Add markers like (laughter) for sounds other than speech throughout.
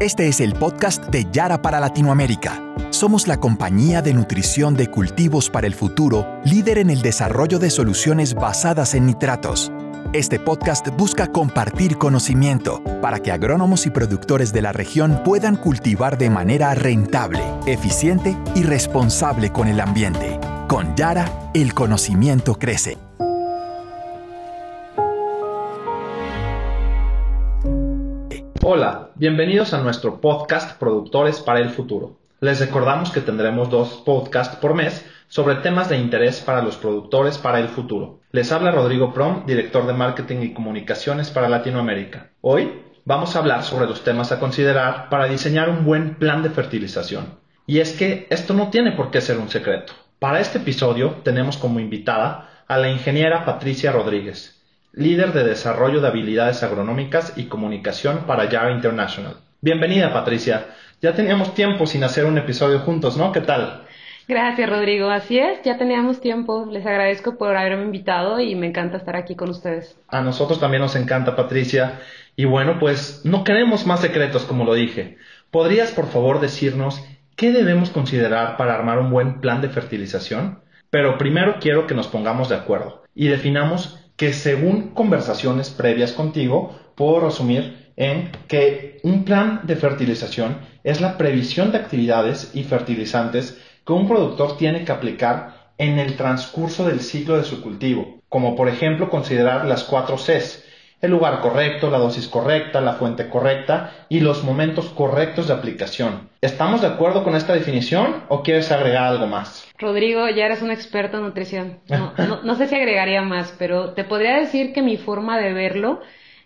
Este es el podcast de Yara para Latinoamérica. Somos la compañía de nutrición de cultivos para el futuro, líder en el desarrollo de soluciones basadas en nitratos. Este podcast busca compartir conocimiento para que agrónomos y productores de la región puedan cultivar de manera rentable, eficiente y responsable con el ambiente. Con Yara, el conocimiento crece. Hola, bienvenidos a nuestro podcast Productores para el Futuro. Les recordamos que tendremos dos podcasts por mes sobre temas de interés para los productores para el futuro. Les habla Rodrigo Prom, director de Marketing y Comunicaciones para Latinoamérica. Hoy vamos a hablar sobre los temas a considerar para diseñar un buen plan de fertilización. Y es que esto no tiene por qué ser un secreto. Para este episodio tenemos como invitada a la ingeniera Patricia Rodríguez, líder de desarrollo de habilidades agronómicas y comunicación para Yara International. Bienvenida, Patricia. Ya teníamos tiempo sin hacer un episodio juntos, ¿no? ¿Qué tal? Gracias, Rodrigo. Así es, ya teníamos tiempo. Les agradezco por haberme invitado y me encanta estar aquí con ustedes. A nosotros también nos encanta, Patricia. Y bueno, pues no queremos más secretos, como lo dije. ¿Podrías, por favor, decirnos qué debemos considerar para armar un buen plan de fertilización? Pero primero quiero que nos pongamos de acuerdo y definamos que según conversaciones previas contigo, puedo resumir en que un plan de fertilización es la previsión de actividades y fertilizantes que un productor tiene que aplicar en el transcurso del ciclo de su cultivo, como por ejemplo considerar las cuatro Cs, el lugar correcto, la dosis correcta, la fuente correcta y los momentos correctos de aplicación. ¿Estamos de acuerdo con esta definición o quieres agregar algo más? Rodrigo, ya eres un experto en nutrición. (laughs) No, sé si agregaría más, pero te podría decir que mi forma de verlo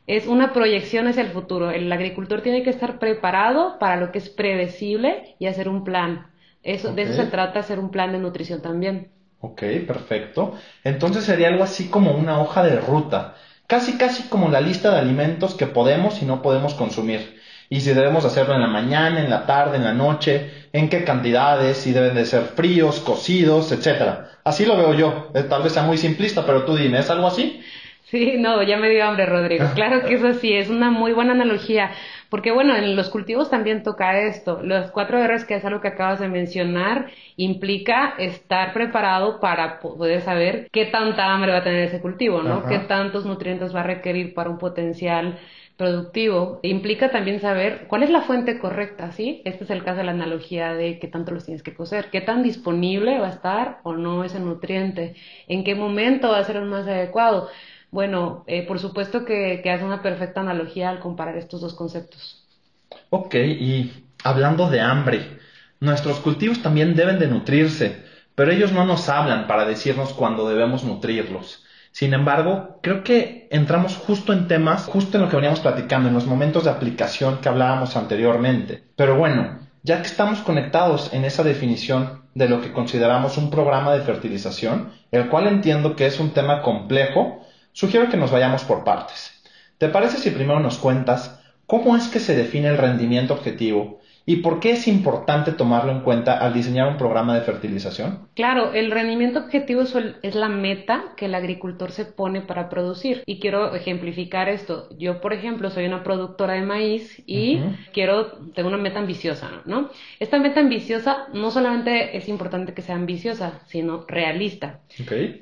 es una proyección hacia el futuro. El agricultor tiene que estar preparado para lo que es predecible y hacer un plan. Eso, De eso se trata, hacer un plan de nutrición también. Ok, perfecto. Entonces sería algo así como una hoja de ruta casi casi como la lista de alimentos que podemos y no podemos consumir. Y si debemos hacerlo en la mañana, en la tarde, en la noche, en qué cantidades, si deben de ser fríos, cocidos, etcétera. Así lo veo yo. Eh, tal vez sea muy simplista, pero tú dime, ¿es algo así? Sí, no, ya me dio hambre, Rodrigo. (laughs) Claro que es así, es una muy buena analogía. Porque bueno, en los cultivos también toca esto. Los cuatro R's, que es algo que acabas de mencionar, implica estar preparado para poder saber qué tanta hambre va a tener ese cultivo, ¿no? Qué tantos nutrientes va a requerir para un potencial productivo. Implica también saber cuál es la fuente correcta, ¿sí? Este es el caso de la analogía de qué tanto los tienes que cocer, qué tan disponible va a estar o no ese nutriente, en qué momento va a ser el más adecuado. Bueno, eh, por supuesto que, que, hace una perfecta analogía al comparar estos dos conceptos. Ok, y hablando de hambre, nuestros cultivos también deben de nutrirse, pero ellos no nos hablan para decirnos cuándo debemos nutrirlos. Sin embargo, creo que entramos justo en temas, justo en lo que veníamos platicando, en los momentos de aplicación que hablábamos anteriormente. Pero bueno, ya que estamos conectados en esa definición de lo que consideramos un programa de fertilización, el cual entiendo que es un tema complejo, Sugiero que nos vayamos por partes. ¿Te parece si primero nos cuentas cómo es que se define el rendimiento objetivo y por qué es importante tomarlo en cuenta al diseñar un programa de fertilización? Claro, el rendimiento objetivo es la meta que el agricultor se pone para producir. Y quiero ejemplificar esto. Yo, por ejemplo, soy una productora de maíz y quiero, tengo una meta ambiciosa, ¿no? Esta meta ambiciosa no solamente es importante que sea ambiciosa, sino realista.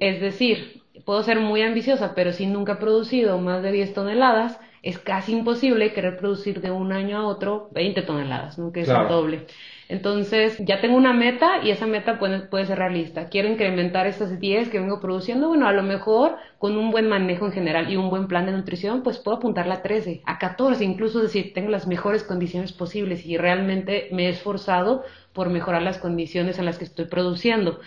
Es decir, puedo ser muy ambiciosa, pero si nunca he producido más de 10 toneladas, es casi imposible querer producir de un año a otro 20 toneladas, ¿no? que es el doble. Entonces, ya tengo una meta y esa meta puede, puede, ser realista. Quiero incrementar esas 10 que vengo produciendo. Bueno, a lo mejor con un buen manejo en general y un buen plan de nutrición, pues puedo apuntarla a 13, a 14, incluso decir, tengo las mejores condiciones posibles y realmente me he esforzado por mejorar las condiciones en las que estoy produciendo.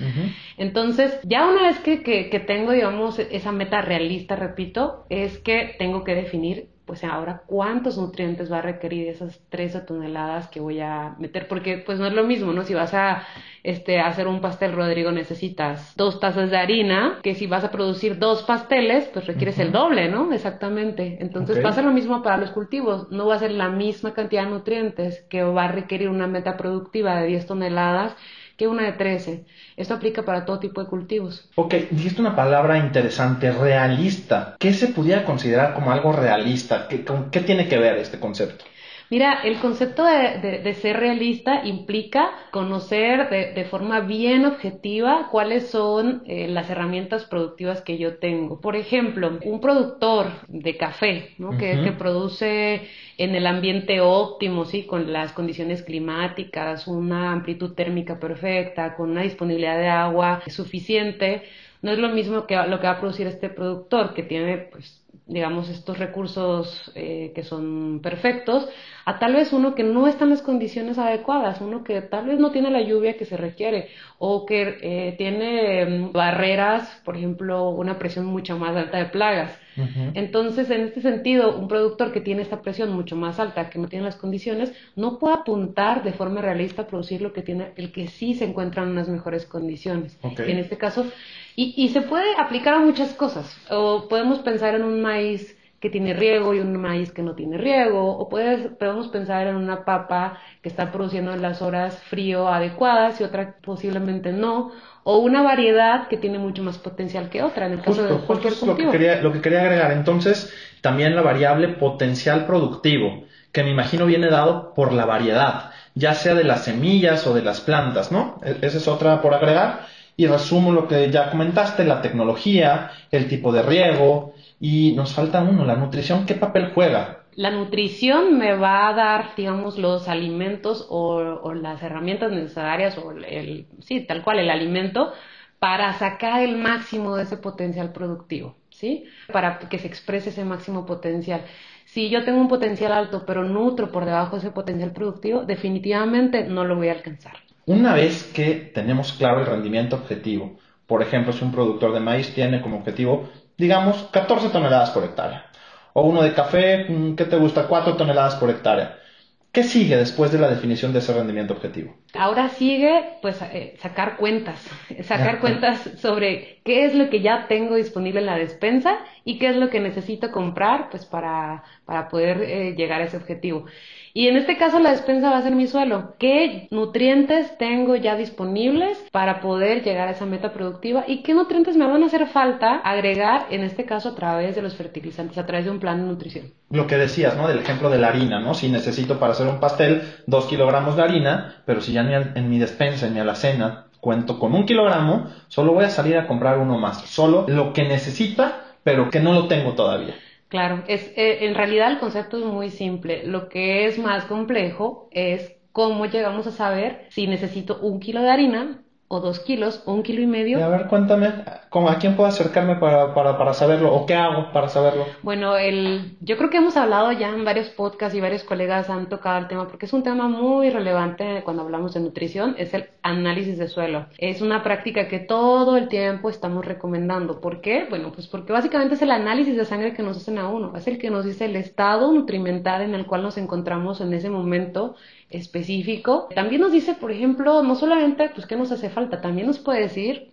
Entonces, ya una vez que, que, tengo, digamos, esa meta realista, repito, es que tengo que definir pues ahora cuántos nutrientes va a requerir esas 13 toneladas que voy a meter, porque pues no es lo mismo, ¿no? Si vas a este, hacer un pastel, Rodrigo, necesitas dos tazas de harina, que si vas a producir dos pasteles, pues requieres el doble, ¿no? Exactamente. Entonces pasa lo mismo para los cultivos, no va a ser la misma cantidad de nutrientes que va a requerir una meta productiva de 10 toneladas que una de 13. Esto aplica para todo tipo de cultivos. Ok, dijiste una palabra interesante, realista. ¿Qué se pudiera considerar como algo realista? ¿Qué, ¿Con qué tiene que ver este concepto? Mira, el concepto de, ser realista implica conocer de, forma bien objetiva cuáles son eh, las herramientas productivas que yo tengo. Por ejemplo, un productor de café ¿no? que, que, produce en el ambiente óptimo, ¿sí? con las condiciones climáticas, una amplitud térmica perfecta, con una disponibilidad de agua suficiente, no es lo mismo que lo que va a producir este productor que tiene pues digamos, estos recursos eh, que son perfectos, a tal vez uno que no está en las condiciones adecuadas, uno que tal vez no tiene la lluvia que se requiere o que eh, tiene mm, barreras, por ejemplo, una presión mucho más alta de plagas. Entonces, en este sentido, un productor que tiene esta presión mucho más alta, que no tiene las condiciones, no puede apuntar de forma realista a producir lo que tiene el que sí se encuentra en unas mejores condiciones. En este caso, y, y se puede aplicar a muchas cosas. O podemos pensar en un maíz que tiene riego y un maíz que no tiene riego, o podemos pensar en una papa que está produciendo en las horas frío adecuadas y otra posiblemente no, o una variedad que tiene mucho más potencial que otra en el caso de cualquier Lo que, quería, lo que quería agregar, entonces, también la variable potencial productivo, que me imagino viene dado por la variedad, ya sea de las semillas o de las plantas, ¿no? E, esa es otra por agregar. Y resumo lo que ya comentaste, la tecnología, el tipo de riego, y nos falta uno, la nutrición, ¿qué papel juega? La nutrición me va a dar, digamos, los alimentos o, las herramientas necesarias, o el, sí, tal cual, el alimento, para sacar el máximo de ese potencial productivo, ¿sí? Para que se exprese ese máximo potencial. Si yo tengo un potencial alto, pero nutro por debajo de ese potencial productivo, definitivamente no lo voy a alcanzar. Una vez que tenemos claro el rendimiento objetivo, por ejemplo, si un productor de maíz tiene como objetivo, digamos, 14 toneladas por hectárea, o uno de café, mm, ¿qué te gusta? 4 toneladas por hectárea. ¿Qué sigue después de la definición de ese rendimiento objetivo? Ahora sigue, pues, eh, sacar cuentas, (laughs) sacar cuentas sobre qué es lo que ya tengo disponible en la despensa y qué es lo que necesito comprar, pues, para, para poder eh, llegar a ese objetivo. Y en este caso la despensa va a ser mi suelo. ¿Qué nutrientes tengo ya disponibles para poder llegar a esa meta productiva? ¿Y qué nutrientes me van a hacer falta agregar, en este caso a través de los fertilizantes, a través de un plan de nutrición? Lo que decías, ¿no? Del ejemplo de la harina, ¿no? Si necesito para hacer un pastel dos kilogramos de harina, pero si ya en mi despensa ni a la cena cuento con un kilogramo, solo voy a salir a comprar uno más. Solo lo que necesita, pero que no lo tengo todavía. Claro, es, eh, en realidad el concepto es muy simple. Lo que es más complejo es cómo llegamos a saber si necesito un kilo de harina o dos kilos un kilo y medio. a ver, cuéntame, ¿a quién puedo acercarme para, para, para, saberlo o qué hago para saberlo? Bueno, el, yo creo que hemos hablado ya en varios podcasts y varios colegas han tocado el tema porque es un tema muy relevante cuando hablamos de nutrición, es el análisis de suelo. Es una práctica que todo el tiempo estamos recomendando. ¿Por qué? Bueno, pues porque básicamente es el análisis de sangre que nos hacen a uno, es el que nos dice el estado nutrimental en el cual nos encontramos en ese momento específico. También nos dice, por ejemplo, no solamente pues qué nos hace falta, también nos puede decir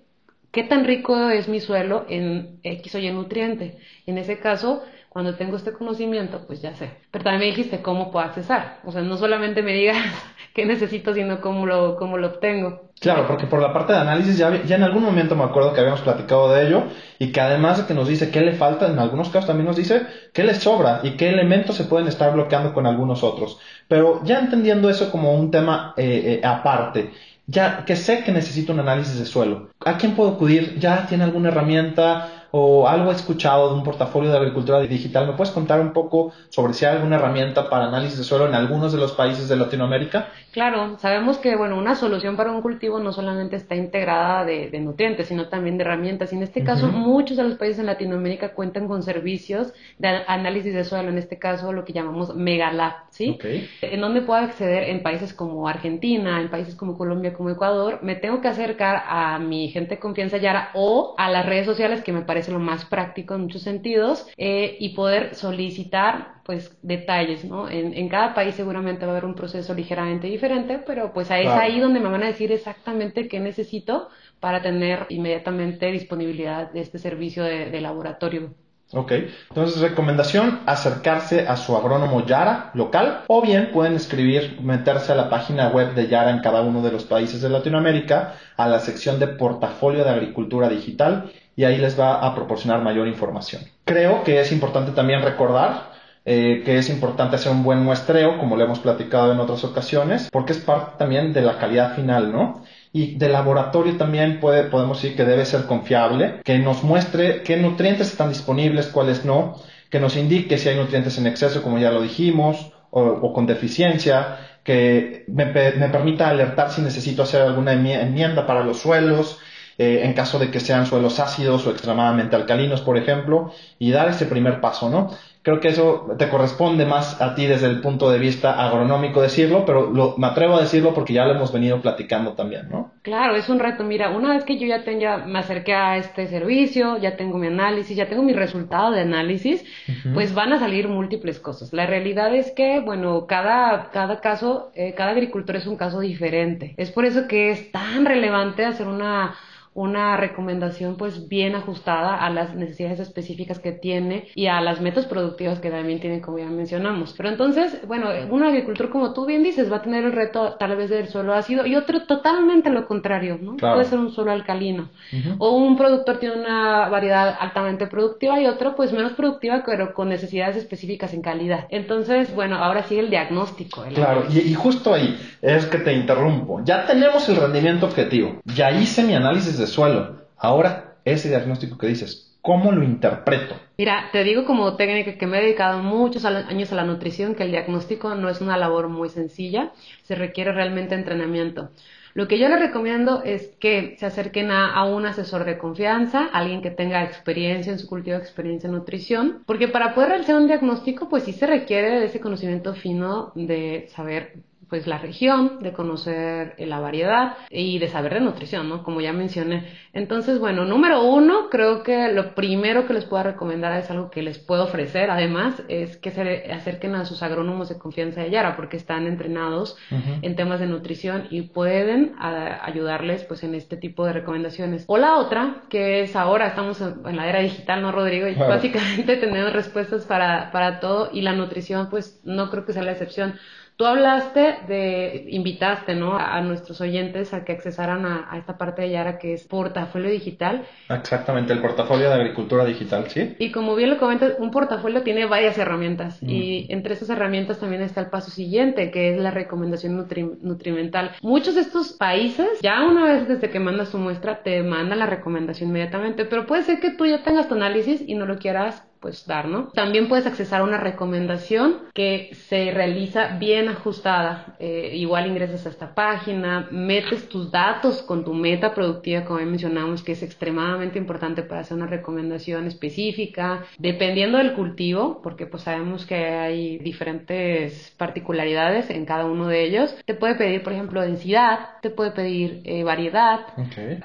qué tan rico es mi suelo en X o Y nutriente. En ese caso, cuando tengo este conocimiento, pues ya sé. Pero también me dijiste cómo puedo accesar. O sea, no solamente me digas (laughs) qué necesito, sino cómo lo, cómo lo obtengo. Claro, porque por la parte de análisis ya, ya en algún momento me acuerdo que habíamos platicado de ello y que además de que nos dice qué le falta, en algunos casos también nos dice qué le sobra y qué elementos se pueden estar bloqueando con algunos otros. Pero ya entendiendo eso como un tema eh, eh, aparte, ya que sé que necesito un análisis de suelo, ¿a quién puedo acudir? ¿Ya tiene alguna herramienta? O algo escuchado de un portafolio de agricultura digital. ¿Me puedes contar un poco sobre si hay alguna herramienta para análisis de suelo en algunos de los países de Latinoamérica? Claro, sabemos que bueno, una solución para un cultivo no solamente está integrada de, nutrientes, sino también de herramientas. Y en este caso, muchos de los países en Latinoamérica cuentan con servicios de análisis de suelo, en este caso lo que llamamos Megalab, ¿sí? En donde puedo acceder en países como Argentina, en países como Colombia, como Ecuador, me tengo que acercar a mi gente de confianza Yara o a las redes sociales que me parecen es lo más práctico en muchos sentidos, eh, y poder solicitar pues detalles, ¿no? En, cada país seguramente va a haber un proceso ligeramente diferente, pero pues es ahí donde me van a decir exactamente qué necesito para tener inmediatamente disponibilidad de este servicio de laboratorio. Ok, entonces recomendación, acercarse a su agrónomo Yara local o bien pueden escribir, meterse a la página web de Yara en cada uno de los países de Latinoamérica, a la sección de portafolio de agricultura digital y ahí les va a proporcionar mayor información. Creo que es importante también recordar eh, que es importante hacer un buen muestreo, como lo hemos platicado en otras ocasiones, porque es parte también de la calidad final, ¿no? Y de laboratorio también podemos decir que debe ser confiable, que nos muestre qué nutrientes están disponibles, cuáles no, que nos indique si hay nutrientes en exceso, como ya lo dijimos, o, con deficiencia, que me, me, permita alertar si necesito hacer alguna enmienda para los suelos, eh, en caso de que sean suelos ácidos o extremadamente alcalinos, por ejemplo, y dar ese primer paso, ¿no? Creo que eso te corresponde más a ti desde el punto de vista agronómico decirlo, pero lo, me atrevo a decirlo porque ya lo hemos venido platicando también, ¿no? Claro, es un reto. Mira, una vez que yo ya tenga, me acerqué a este servicio, ya tengo mi análisis, ya tengo mi resultado de análisis, pues van a salir múltiples cosas. La realidad es que, bueno, cada, cada caso, eh, cada agricultor es un caso diferente. Es por eso que es tan relevante hacer una una recomendación pues bien ajustada a las necesidades específicas que tiene y a las metas productivas que también tiene como ya mencionamos. Pero entonces, bueno, un agricultor como tú bien dices va a tener el reto tal vez del suelo ácido y otro totalmente lo contrario, ¿no? Puede ser un suelo alcalino. O un productor tiene una variedad altamente productiva y otro pues menos productiva pero con necesidades específicas en calidad. Entonces, bueno, ahora sí el diagnóstico. claro, y, y justo ahí es que te interrumpo. Ya tenemos el rendimiento objetivo. Ya hice mi análisis de suelo. Ahora, ese diagnóstico que dices, ¿cómo lo interpreto? Mira, te digo como técnica que me he dedicado muchos años a la nutrición, que el diagnóstico no es una labor muy sencilla, se requiere realmente entrenamiento. Lo que yo les recomiendo es que se acerquen a, un asesor de confianza, alguien que tenga experiencia en su cultivo, experiencia en nutrición, porque para poder realizar un diagnóstico, pues sí se requiere de ese conocimiento fino de saber pues la región, de conocer eh, la variedad y de saber de nutrición, ¿no? Como ya mencioné. Entonces, bueno, número uno, creo que lo primero que les puedo recomendar es algo que les puedo ofrecer, además, es que se acerquen a sus agrónomos de confianza de Yara, porque están entrenados en temas de nutrición y pueden ayudarles, pues, en este tipo de recomendaciones. O la otra, que es ahora, estamos en la era digital, ¿no, Rodrigo? Y básicamente (laughs) tenemos respuestas para, para todo y la nutrición, pues, no creo que sea la excepción. Tú hablaste de, invitaste, ¿no? A, nuestros oyentes a que accesaran a, esta parte de Yara que es portafolio digital. Exactamente, el portafolio de agricultura digital, ¿sí? Y como bien lo comentas, un portafolio tiene varias herramientas y mm. entre esas herramientas también está el paso siguiente, que es la recomendación nutrimental. Muchos de estos países, ya una vez desde que mandas tu muestra, te mandan la recomendación inmediatamente, pero puede ser que tú ya tengas tu análisis y no lo quieras pues dar, ¿no? También puedes accesar a una recomendación que se realiza bien ajustada. Eh, igual ingresas a esta página, metes tus datos con tu meta productiva, como mencionamos, que es extremadamente importante para hacer una recomendación específica, dependiendo del cultivo, porque pues sabemos que hay diferentes particularidades en cada uno de ellos. Te puede pedir, por ejemplo, densidad, te puede pedir eh, variedad,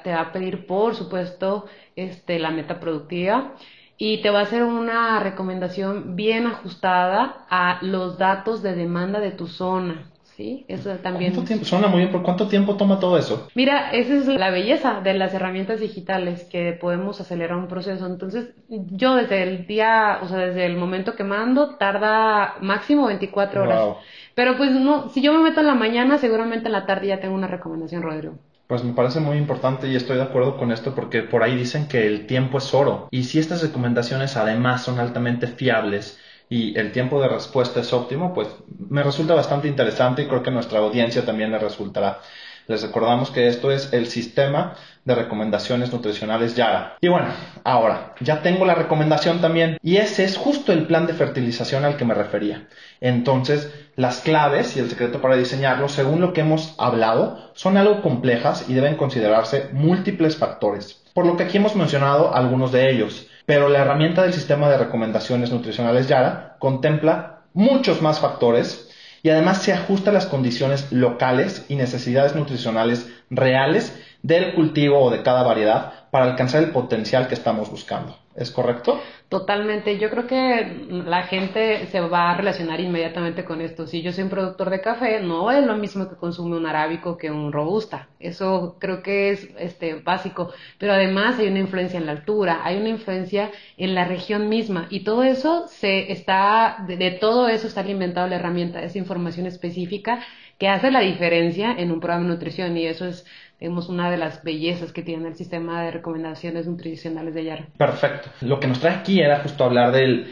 te va a pedir, por supuesto, este, la meta productiva y te va a hacer una recomendación bien ajustada a los datos de demanda de tu zona. ¿Sí? Eso también. ¿Cuánto tiempo? Suena muy bien, ¿por cuánto tiempo toma todo eso? Mira, esa es la belleza de las herramientas digitales, que podemos acelerar un proceso. Entonces, yo desde el día, o sea, desde el momento que mando, tarda máximo 24 horas. Pero pues no, si yo me meto en la mañana, seguramente en la tarde ya tengo una recomendación, Rodrigo. Pues me parece muy importante y estoy de acuerdo con esto porque por ahí dicen que el tiempo es oro. Y si estas recomendaciones además son altamente fiables y el tiempo de respuesta es óptimo, pues me resulta bastante interesante y creo que a nuestra audiencia también le resultará. Les recordamos que esto es el sistema de recomendaciones nutricionales Yara. Y bueno, ahora ya tengo la recomendación también y ese es justo el plan de fertilización al que me refería. Entonces, las claves y el secreto para diseñarlo, según lo que hemos hablado, son algo complejas y deben considerarse múltiples factores, por lo que aquí hemos mencionado algunos de ellos. Pero la herramienta del sistema de recomendaciones nutricionales Yara contempla muchos más factores y además se ajusta a las condiciones locales y necesidades nutricionales reales del cultivo o de cada variedad para alcanzar el potencial que estamos buscando. ¿Es correcto? Totalmente. Yo creo que la gente se va a relacionar inmediatamente con esto. Si yo soy un productor de café, no es lo mismo que consume un arábico que un robusta. Eso creo que es este básico. Pero además hay una influencia en la altura, hay una influencia en la región misma y todo eso se está de, de todo eso está alimentado la herramienta, esa información específica que hace la diferencia en un programa de nutrición y eso es digamos, una de las bellezas que tiene el sistema de recomendaciones nutricionales de Yara. Perfecto. Lo que nos trae aquí era justo hablar del,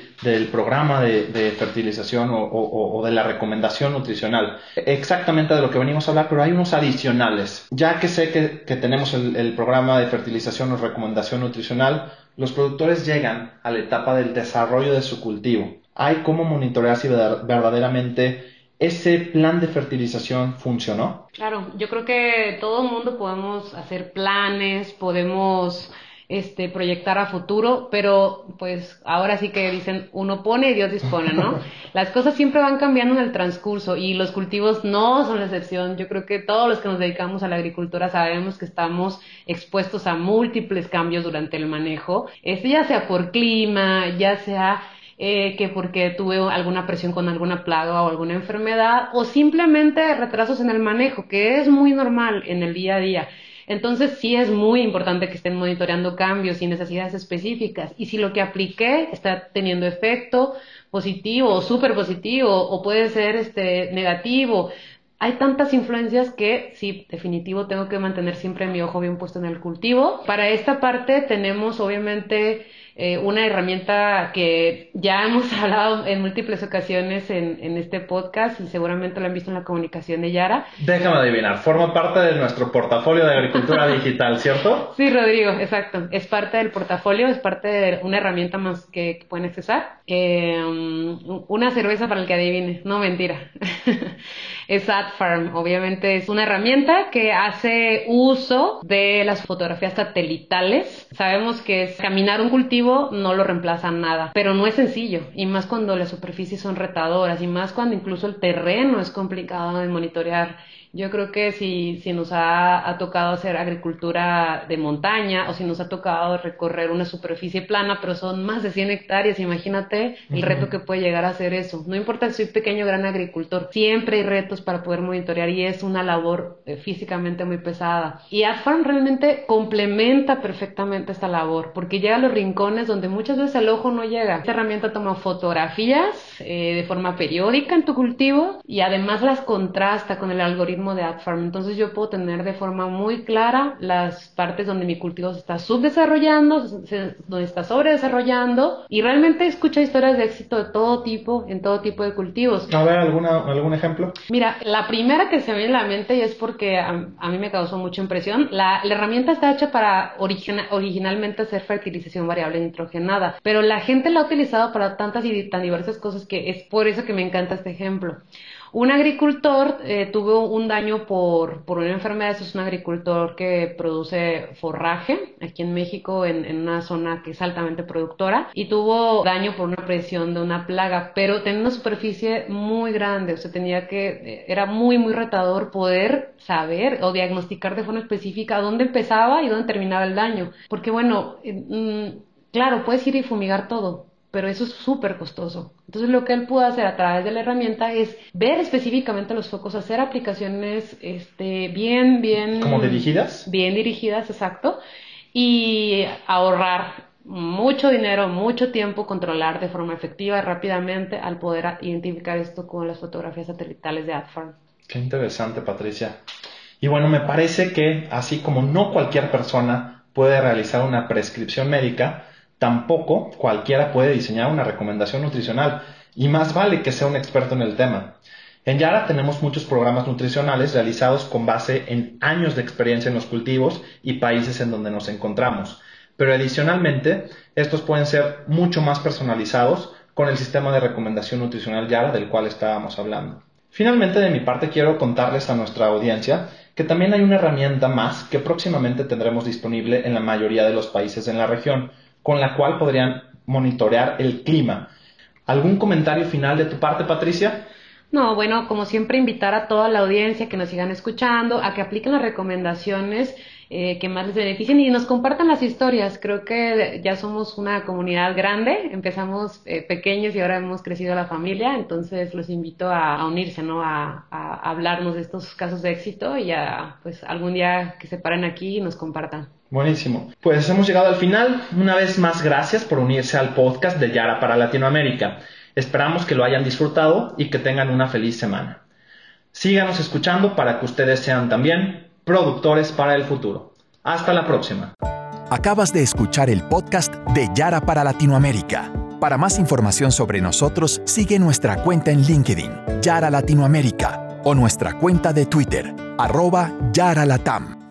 programa de, fertilización o, de la recomendación nutricional. Exactamente de lo que venimos a hablar, pero hay unos adicionales. Ya que sé que, tenemos el, el programa de fertilización o recomendación nutricional, los productores llegan a la etapa del desarrollo de su cultivo. Hay cómo monitorear si verdaderamente ese plan de fertilización funcionó. Claro, yo creo que todo el mundo podemos hacer planes, podemos este, proyectar a futuro, pero pues ahora sí que dicen uno pone y Dios dispone, ¿no? (laughs) Las cosas siempre van cambiando en el transcurso y los cultivos no son la excepción. Yo creo que todos los que nos dedicamos a la agricultura sabemos que estamos expuestos a múltiples cambios durante el manejo, este, ya sea por clima, ya sea eh, que porque tuve alguna presión con alguna plaga o alguna enfermedad, o simplemente retrasos en el manejo, que es muy normal en el día a día. Entonces sí es muy importante que estén monitoreando cambios y necesidades específicas. Y si lo que apliqué está teniendo efecto positivo o súper positivo o puede ser este negativo, hay tantas influencias que sí, definitivo, tengo que mantener siempre mi ojo bien puesto en el cultivo. Para esta parte tenemos obviamente eh, una herramienta que ya hemos (laughs) hablado en múltiples ocasiones en, en, este podcast y seguramente lo han visto en la comunicación de Yara. Déjame adivinar, forma parte de nuestro portafolio de agricultura (laughs) digital, ¿cierto? Sí, Rodrigo, exacto. Es parte del portafolio, es parte de una herramienta más que, pueden accesar. Eh, una cerveza para el que adivine, no mentira. (laughs) es AdFarm, obviamente es una herramienta que hace uso de las fotografías satelitales. Sabemos que es caminar un cultivo no lo reemplaza nada, pero no es sencillo, y más cuando las superficies son retadoras, y más cuando incluso el terreno es complicado de monitorear yo creo que si, si nos ha, tocado hacer agricultura de montaña o si nos ha tocado recorrer una superficie plana, pero son más de 100 hectáreas, imagínate el reto que puede llegar a ser eso. No importa si soy pequeño o gran agricultor, siempre hay retos para poder monitorear y es una labor eh, físicamente muy pesada. Y AdFarm realmente complementa perfectamente esta labor porque llega a los rincones donde muchas veces el ojo no llega. Esta herramienta toma fotografías eh, de forma periódica en tu cultivo y además las contrasta con el algoritmo de AdFarm. Entonces yo puedo tener de forma muy clara las partes donde mi cultivo se está subdesarrollando, donde está sobredesarrollando y realmente escucha historias de éxito de todo tipo, en todo tipo de cultivos. A ver, ¿alguna, ¿algún ejemplo? Mira, la primera que se me viene a la mente y es porque a, mí me causó mucha impresión, la, herramienta está hecha para originalmente hacer fertilización variable nitrogenada, pero la gente la ha utilizado para tantas y tan diversas cosas que es por eso que me encanta este ejemplo. Un agricultor eh, tuvo un daño por, por una enfermedad, es un agricultor que produce forraje aquí en México, en, en, una zona que es altamente productora, y tuvo daño por una presión de una plaga, pero tenía una superficie muy grande, o sea, tenía que, eh, era muy, muy retador poder saber o diagnosticar de forma específica dónde empezaba y dónde terminaba el daño, porque bueno, eh, mm, claro, puedes ir y fumigar todo, pero eso es súper costoso. Entonces lo que él pudo hacer a través de la herramienta es ver específicamente los focos, hacer aplicaciones este, bien, bien... ¿Como dirigidas? Bien dirigidas, exacto. Y ahorrar mucho dinero, mucho tiempo, controlar de forma efectiva rápidamente al poder identificar esto con las fotografías satelitales de AdFarm. Qué interesante, Patricia. Y bueno, me parece que así como no cualquier persona puede realizar una prescripción médica, Tampoco cualquiera puede diseñar una recomendación nutricional y más vale que sea un experto en el tema. En Yara tenemos muchos programas nutricionales realizados con base en años de experiencia en los cultivos y países en donde nos encontramos, pero adicionalmente estos pueden ser mucho más personalizados con el sistema de recomendación nutricional Yara del cual estábamos hablando. Finalmente, de mi parte, quiero contarles a nuestra audiencia que también hay una herramienta más que próximamente tendremos disponible en la mayoría de los países en la región, con la cual podrían monitorear el clima. ¿Algún comentario final de tu parte, Patricia? No, bueno, como siempre, invitar a toda la audiencia que nos sigan escuchando, a que apliquen las recomendaciones eh, que más les beneficien y nos compartan las historias. Creo que ya somos una comunidad grande, empezamos eh, pequeños y ahora hemos crecido la familia, entonces los invito a, unirse, ¿no? A, hablarnos de estos casos de éxito y a, pues, algún día que se paren aquí y nos compartan. Buenísimo. Pues hemos llegado al final. Una vez más, gracias por unirse al podcast de Yara para Latinoamérica. Esperamos que lo hayan disfrutado y que tengan una feliz semana. Síganos escuchando para que ustedes sean también productores para el futuro. Hasta la próxima. Acabas de escuchar el podcast de Yara para Latinoamérica. Para más información sobre nosotros, sigue nuestra cuenta en LinkedIn, Yara Latinoamérica, o nuestra cuenta de Twitter, arroba Yara Latam.